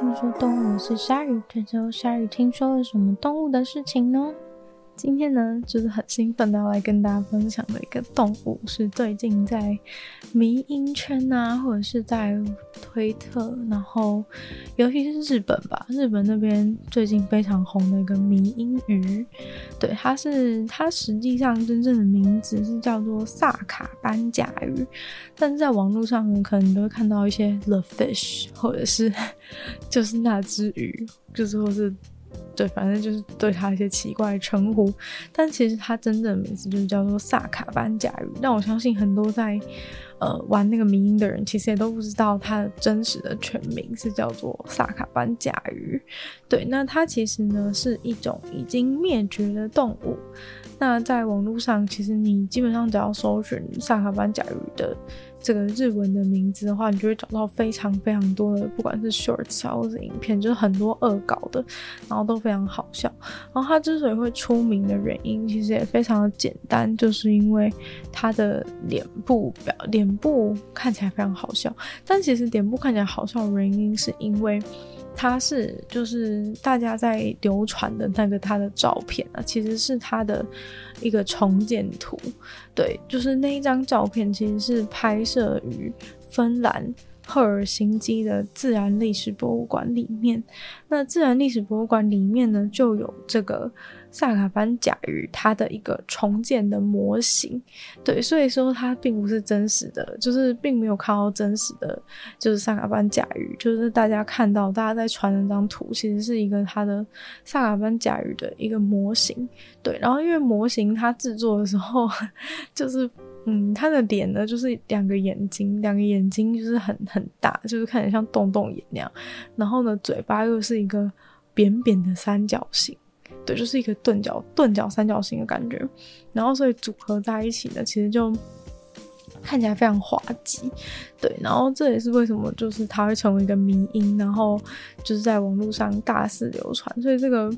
听说动物是鲨鱼，这周鲨鱼听说了什么动物的事情呢？今天呢，就是很兴奋的要来跟大家分享的一个动物，是最近在迷因圈啊，或者是在推特，然后尤其是日本吧，日本那边最近非常红的一个迷因鱼。对，它是它实际上真正的名字是叫做萨卡斑甲鱼，但是在网络上，可能都会看到一些 the fish，或者是 就是那只鱼，就是或是。对，反正就是对它一些奇怪的称呼，但其实它真正的名字就是叫做萨卡班甲鱼。但我相信很多在呃玩那个迷因的人，其实也都不知道它真实的全名是叫做萨卡班甲鱼。对，那它其实呢是一种已经灭绝的动物。那在网络上，其实你基本上只要搜寻萨卡班甲鱼的。这个日文的名字的话，你就会找到非常非常多的，不管是 shorts 啊，或者影片，就是很多恶搞的，然后都非常好笑。然后他之所以会出名的原因，其实也非常的简单，就是因为他的脸部表脸部看起来非常好笑。但其实脸部看起来好笑的原因，是因为。他是就是大家在流传的那个他的照片啊，其实是他的一个重建图，对，就是那一张照片其实是拍摄于芬兰赫尔辛基的自然历史博物馆里面。那自然历史博物馆里面呢，就有这个。萨卡班甲鱼，它的一个重建的模型，对，所以说它并不是真实的，就是并没有看到真实的，就是萨卡班甲鱼，就是大家看到大家在传的那张图，其实是一个它的萨卡班甲鱼的一个模型，对，然后因为模型它制作的时候，就是嗯，他的脸呢就是两个眼睛，两个眼睛就是很很大，就是看起来像洞洞眼那样，然后呢嘴巴又是一个扁扁的三角形。对，就是一个钝角钝角三角形的感觉，然后所以组合在一起呢，其实就看起来非常滑稽。对，然后这也是为什么就是它会成为一个迷因，然后就是在网络上大肆流传。所以这个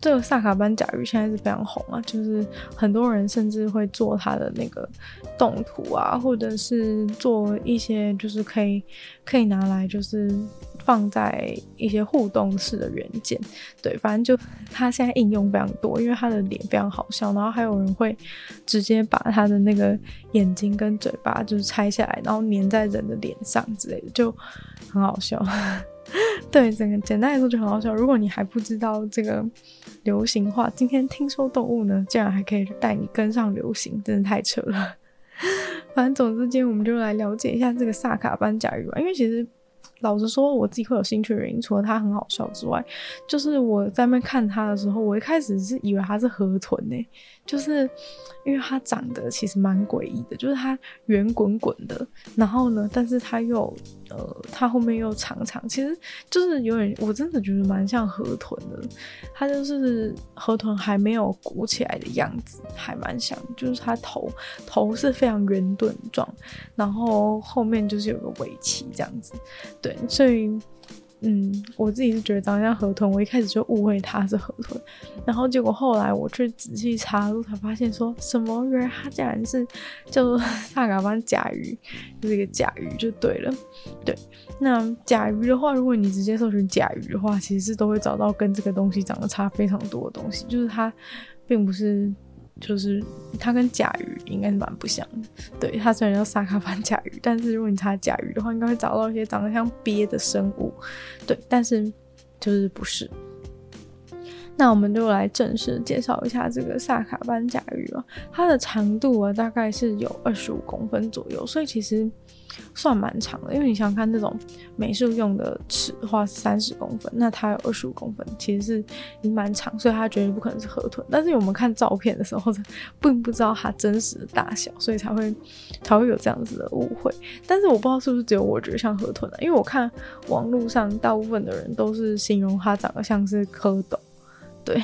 这个萨卡班甲鱼现在是非常红啊，就是很多人甚至会做它的那个动图啊，或者是做一些就是可以可以拿来就是。放在一些互动式的元件，对，反正就它现在应用非常多，因为它的脸非常好笑，然后还有人会直接把它的那个眼睛跟嘴巴就是拆下来，然后粘在人的脸上之类的，就很好笑。对，整个简单来说就很好笑。如果你还不知道这个流行话，今天听说动物呢，竟然还可以带你跟上流行，真的太扯了。反正总之，今天我们就来了解一下这个萨卡班甲鱼吧，因为其实。老实说，我自己会有兴趣的原因，除了它很好笑之外，就是我在那看它的时候，我一开始是以为它是河豚呢、就是因为它长得其实蛮诡异的，就是它圆滚滚的，然后呢，但是它又呃，它后面又长长，其实就是有点，我真的觉得蛮像河豚的，它就是河豚还没有鼓起来的样子，还蛮像，就是它头头是非常圆盾状，然后后面就是有个尾鳍这样子，对。所以，嗯，我自己是觉得长得像河豚，我一开始就误会它是河豚，然后结果后来我去仔细查，才发现说什么人，它竟然是叫做萨卡斑甲鱼，就是一个甲鱼就对了。对，那甲鱼的话，如果你直接搜寻甲鱼的话，其实是都会找到跟这个东西长得差非常多的东西，就是它并不是。就是它跟甲鱼应该是蛮不像的，对，它虽然叫萨卡班甲鱼，但是如果你查甲鱼的话，应该会找到一些长得像鳖的生物，对，但是就是不是。那我们就来正式介绍一下这个萨卡班甲鱼了，它的长度啊大概是有二十五公分左右，所以其实。算蛮长的，因为你想看这种美术用的尺的话是三十公分，那它有二十五公分，其实是已经蛮长，所以它绝对不可能是河豚。但是我们看照片的时候，并不知道它真实的大小，所以才会才会有这样子的误会。但是我不知道是不是只有我觉得像河豚啊，因为我看网络上大部分的人都是形容它长得像是蝌蚪。对，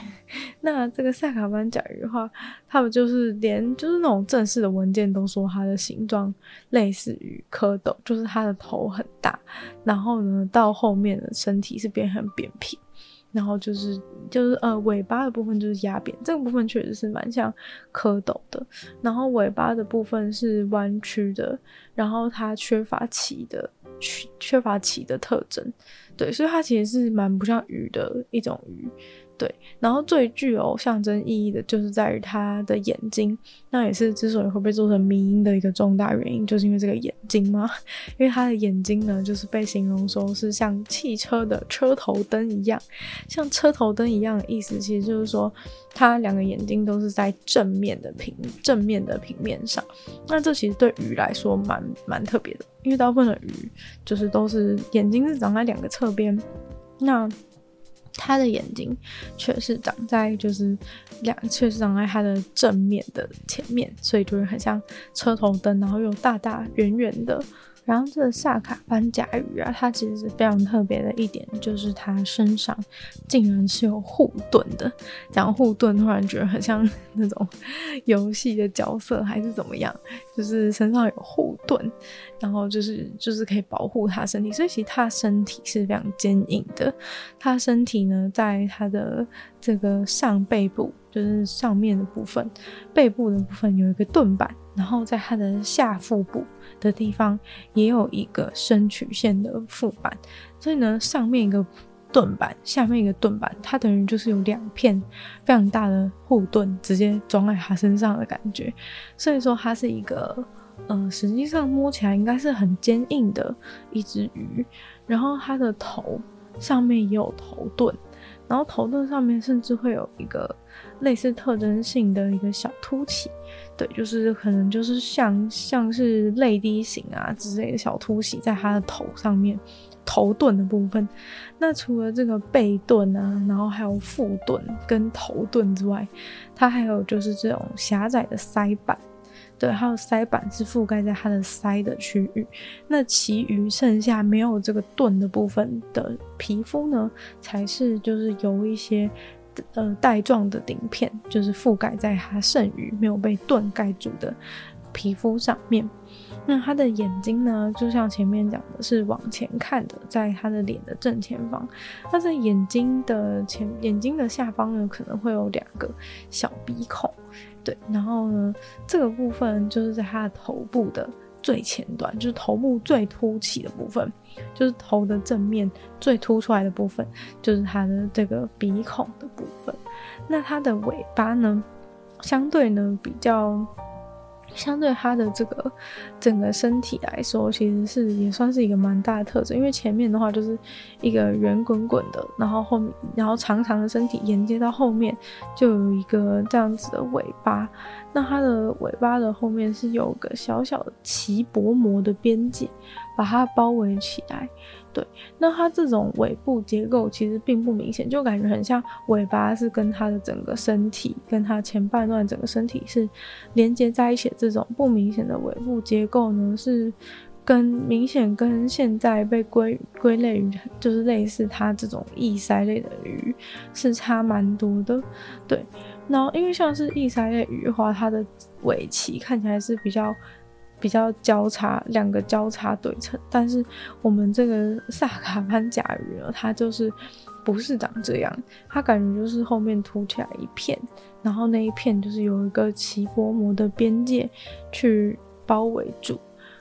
那这个萨卡班甲鱼的话，他们就是连就是那种正式的文件都说它的形状类似于蝌蚪，就是它的头很大，然后呢到后面的身体是变很扁平，然后就是就是呃尾巴的部分就是压扁，这个部分确实是蛮像蝌蚪的，然后尾巴的部分是弯曲的，然后它缺乏鳍的缺缺乏鳍的特征，对，所以它其实是蛮不像鱼的一种鱼。对，然后最具有象征意义的就是在于它的眼睛，那也是之所以会被做成迷因的一个重大原因，就是因为这个眼睛嘛。因为它的眼睛呢，就是被形容说是像汽车的车头灯一样，像车头灯一样的意思，其实就是说它两个眼睛都是在正面的平正面的平面上。那这其实对鱼来说蛮蛮特别的，因为大部分的鱼就是都是眼睛是长在两个侧边，那。他的眼睛却是长在就是两，却是长在他的正面的前面，所以就是很像车头灯，然后又大大圆圆的。然后这个萨卡班甲鱼啊，它其实是非常特别的一点，就是它身上竟然是有护盾的。讲护盾，突然觉得很像 那种游戏的角色，还是怎么样？就是身上有护盾，然后就是就是可以保护它身体。所以其实它身体是非常坚硬的。它身体呢，在它的这个上背部，就是上面的部分，背部的部分有一个盾板，然后在它的下腹部。的地方也有一个深曲线的副板，所以呢，上面一个盾板，下面一个盾板，它等于就是有两片非常大的护盾直接装在它身上的感觉。所以说，它是一个，呃，实际上摸起来应该是很坚硬的一只鱼。然后它的头上面也有头盾，然后头盾上面甚至会有一个类似特征性的一个小凸起。对，就是可能就是像像是泪滴形啊之类的小凸起在它的头上面，头盾的部分。那除了这个背盾啊，然后还有腹盾跟头盾之外，它还有就是这种狭窄的鳃板。对，还有鳃板是覆盖在它的鳃的区域。那其余剩下没有这个盾的部分的皮肤呢，才是就是有一些。呃，带状的顶片就是覆盖在它剩余没有被盾盖住的皮肤上面。那它的眼睛呢，就像前面讲的，是往前看的，在它的脸的正前方。那在眼睛的前，眼睛的下方呢，可能会有两个小鼻孔。对，然后呢，这个部分就是在它的头部的。最前端就是头部最凸起的部分，就是头的正面最凸出来的部分，就是它的这个鼻孔的部分。那它的尾巴呢，相对呢比较。相对它的这个整个身体来说，其实是也算是一个蛮大的特征。因为前面的话就是一个圆滚滚的，然后后面然后长长的身体连接到后面就有一个这样子的尾巴。那它的尾巴的后面是有个小小的鳍薄膜的边界，把它包围起来。对，那它这种尾部结构其实并不明显，就感觉很像尾巴是跟它的整个身体，跟它前半段整个身体是连接在一起。这种不明显的尾部结构呢，是跟明显跟现在被归归类于就是类似它这种异鳃类的鱼是差蛮多的。对，然后因为像是异鳃类鱼的话，它的尾鳍看起来是比较。比较交叉，两个交叉对称，但是我们这个萨卡班甲鱼呢，它就是不是长这样，它感觉就是后面凸起来一片，然后那一片就是有一个奇薄膜的边界去包围住。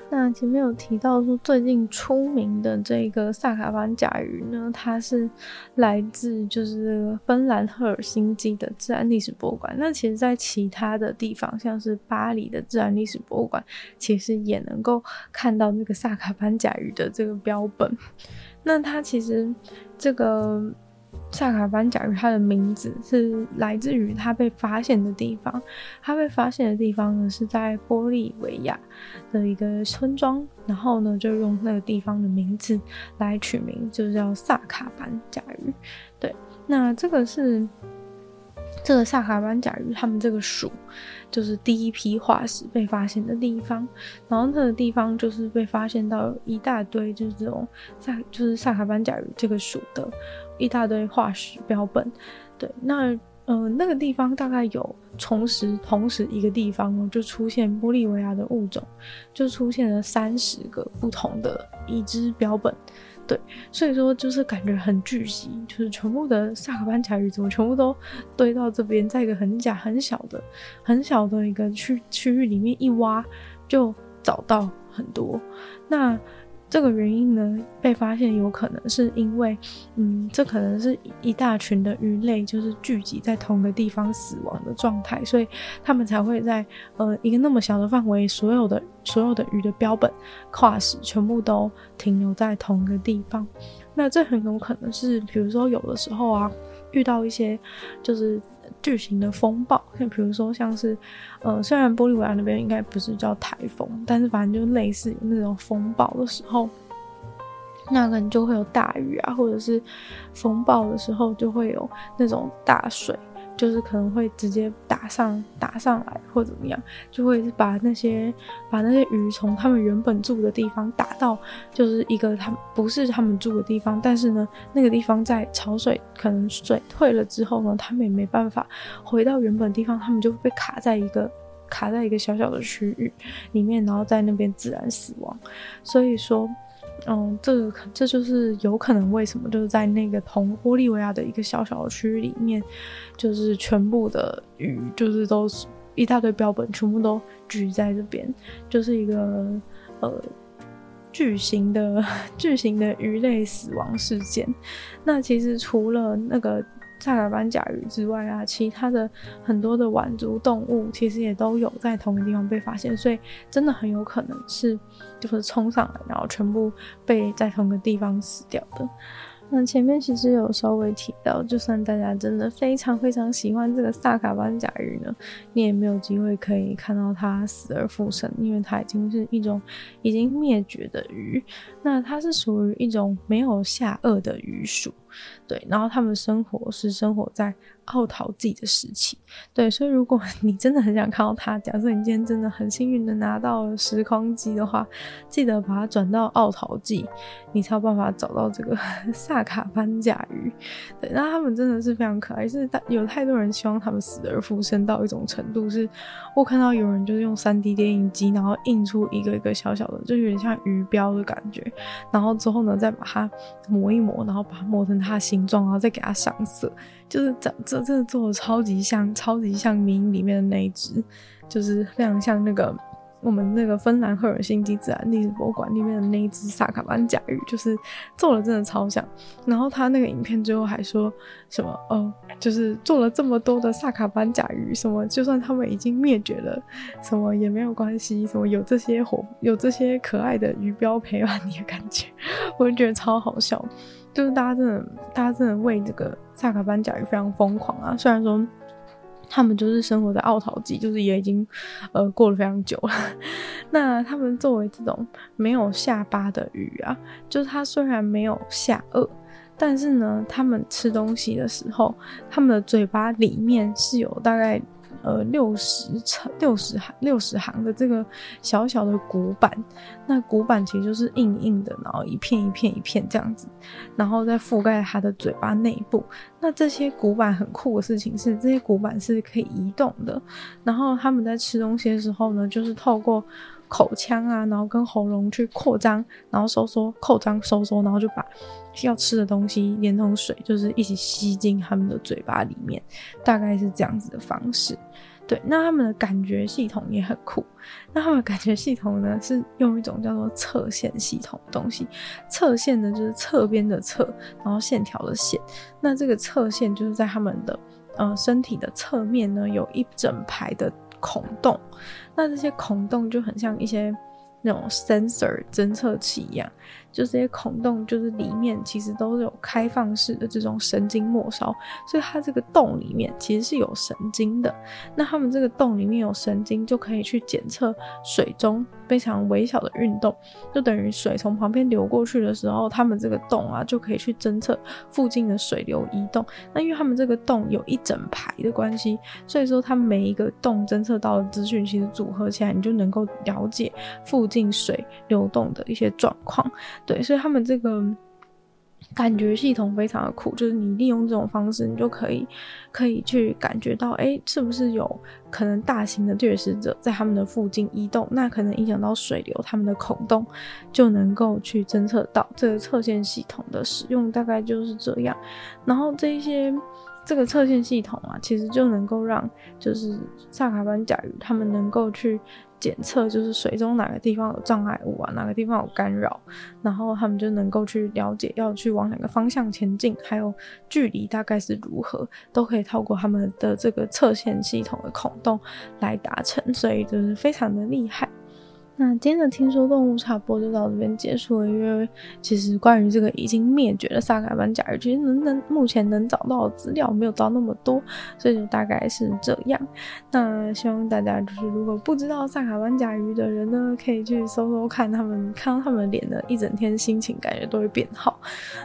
那前面有提到说，最近出名的这个萨卡班甲鱼呢，它是来自就是芬兰赫尔辛基的自然历史博物馆。那其实，在其他的地方，像是巴黎的自然历史博物馆，其实也能够看到那个萨卡班甲鱼的这个标本。那它其实这个。萨卡班甲鱼，它的名字是来自于它被发现的地方。它被发现的地方呢，是在玻利维亚的一个村庄，然后呢，就用那个地方的名字来取名，就叫萨卡班甲鱼。对，那这个是这个萨卡班甲鱼，他们这个属就是第一批化石被发现的地方。然后那个地方就是被发现到一大堆，就是这种萨，就是萨卡班甲鱼这个属的。一大堆化石标本，对，那呃那个地方大概有同时同时一个地方就出现玻利维亚的物种，就出现了三十个不同的已知标本，对，所以说就是感觉很聚集，就是全部的萨克班甲鱼怎么全部都堆到这边，在一个很假很小的很小的一个区区域里面一挖就找到很多，那。这个原因呢，被发现有可能是因为，嗯，这可能是一大群的鱼类就是聚集在同个地方死亡的状态，所以他们才会在呃一个那么小的范围，所有的所有的鱼的标本 cos 全部都停留在同一个地方。那这很有可能是，比如说有的时候啊，遇到一些就是。巨型的风暴，像比如说像是，呃，虽然玻利维亚那边应该不是叫台风，但是反正就类似于那种风暴的时候，那可能就会有大雨啊，或者是风暴的时候就会有那种大水。就是可能会直接打上打上来，或怎么样，就会把那些把那些鱼从他们原本住的地方打到，就是一个他不是他们住的地方。但是呢，那个地方在潮水可能水退了之后呢，他们也没办法回到原本地方，他们就被卡在一个卡在一个小小的区域里面，然后在那边自然死亡。所以说。嗯，这个这就是有可能为什么就是在那个同玻利维亚的一个小小区里面，就是全部的鱼就是都是一大堆标本，全部都聚在这边，就是一个呃巨型的 巨型的鱼类死亡事件。那其实除了那个。萨卡班甲鱼之外啊，其他的很多的腕足动物其实也都有在同一地方被发现，所以真的很有可能是就是冲上来，然后全部被在同一个地方死掉的。那前面其实有稍微提到，就算大家真的非常非常喜欢这个萨卡班甲鱼呢，你也没有机会可以看到它死而复生，因为它已经是一种已经灭绝的鱼。那它是属于一种没有下颚的鱼属，对，然后他们生活是生活在。奥陶纪的时期，对，所以如果 你真的很想看到它，假设你今天真的很幸运的拿到了时光机的话，记得把它转到奥陶纪，你才有办法找到这个 萨卡班甲鱼。对，那他们真的是非常可爱，是有太多人希望他们死而复生到一种程度，是我看到有人就是用 3D 电影机，然后印出一个一个小小的，就有点像鱼标的感觉，然后之后呢再把它磨一磨，然后把它磨成它形状，然后再给它上色。就是这这真的做的超级像，超级像迷里面的那一只，就是非常像那个我们那个芬兰赫尔辛基自然历史博物馆里面的那一只萨卡班甲鱼，就是做的真的超像。然后他那个影片最后还说什么，哦，就是做了这么多的萨卡班甲鱼，什么就算他们已经灭绝了，什么也没有关系，什么有这些火，有这些可爱的鱼标陪伴你的感觉，我就觉得超好笑。就是大家真的，大家真的为这个萨卡班甲鱼非常疯狂啊！虽然说他们就是生活在奥陶纪，就是也已经呃过了非常久了。那他们作为这种没有下巴的鱼啊，就是它虽然没有下颚，但是呢，他们吃东西的时候，他们的嘴巴里面是有大概。呃，六十乘、六十行、六十行的这个小小的骨板，那骨板其实就是硬硬的，然后一片一片一片这样子，然后再覆盖它的嘴巴内部。那这些骨板很酷的事情是，这些骨板是可以移动的。然后他们在吃东西的时候呢，就是透过口腔啊，然后跟喉咙去扩张，然后收缩、扩张、收缩，然后就把要吃的东西连同水，就是一起吸进他们的嘴巴里面，大概是这样子的方式。对，那他们的感觉系统也很酷。那他们感觉系统呢，是用一种叫做侧线系统的东西。侧线呢，就是侧边的侧，然后线条的线。那这个侧线就是在他们的呃身体的侧面呢，有一整排的孔洞。那这些孔洞就很像一些那种 sensor 侦测器一样。就这些孔洞，就是里面其实都是有开放式的这种神经末梢，所以它这个洞里面其实是有神经的。那他们这个洞里面有神经，就可以去检测水中非常微小的运动，就等于水从旁边流过去的时候，他们这个洞啊就可以去侦测附近的水流移动。那因为他们这个洞有一整排的关系，所以说它每一个洞侦测到的资讯，其实组合起来，你就能够了解附近水流动的一些状况。对，所以他们这个感觉系统非常的酷，就是你利用这种方式，你就可以可以去感觉到，哎，是不是有可能大型的掠食者在他们的附近移动？那可能影响到水流，他们的孔洞就能够去侦测到。这个侧线系统的使用大概就是这样。然后这一些这个侧线系统啊，其实就能够让就是萨卡班甲鱼他们能够去检测，就是水中哪个地方有障碍物啊，哪个地方有干扰，然后他们就能够去了解要去往哪个方向前进，还有距离大概是如何，都可以透过他们的这个测线系统的孔洞来达成，所以就是非常的厉害。那今天的听说动物插播就到这边结束了，因为其实关于这个已经灭绝的萨卡班甲鱼，其实能能目前能找到的资料没有到那么多，所以就大概是这样。那希望大家就是如果不知道萨卡班甲鱼的人呢，可以去搜搜看他们，看到他们脸的一整天心情感觉都会变好。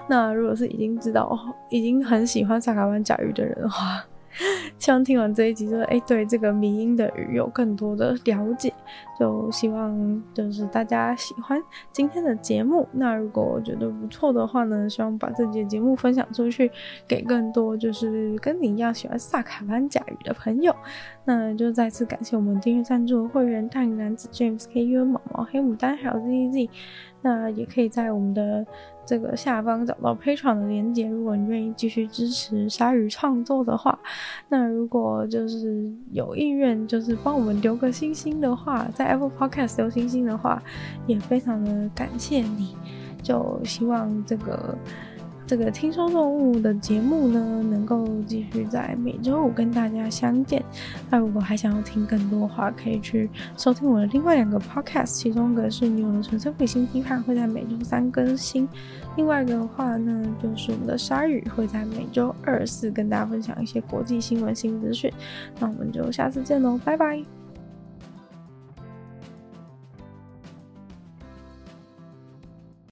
那如果是已经知道、已经很喜欢萨卡班甲鱼的人的话，希望听完这一集，就是哎，对这个迷音的鱼有更多的了解。就希望就是大家喜欢今天的节目。那如果觉得不错的话呢，希望把这节节目分享出去，给更多就是跟你一样喜欢萨卡班甲鱼的朋友。那就再次感谢我们订阅赞助的会员：大鱼男子 James、KU、毛毛、黑牡丹还有 ZZ。那也可以在我们的这个下方找到 Patreon 的连接，如果你愿意继续支持鲨鱼创作的话。那如果就是有意愿，就是帮我们留个星星的话，在 Apple Podcast 留星星的话，也非常的感谢你。就希望这个。这个听说动物的节目呢，能够继续在每周五跟大家相见。那如果还想要听更多的话，可以去收听我的另外两个 podcast，其中一个是《女友的纯粹理性批判》，会在每周三更新；另外一个的话呢，就是我们的鲨鱼，会在每周二四跟大家分享一些国际新闻新资讯。那我们就下次见喽，拜拜。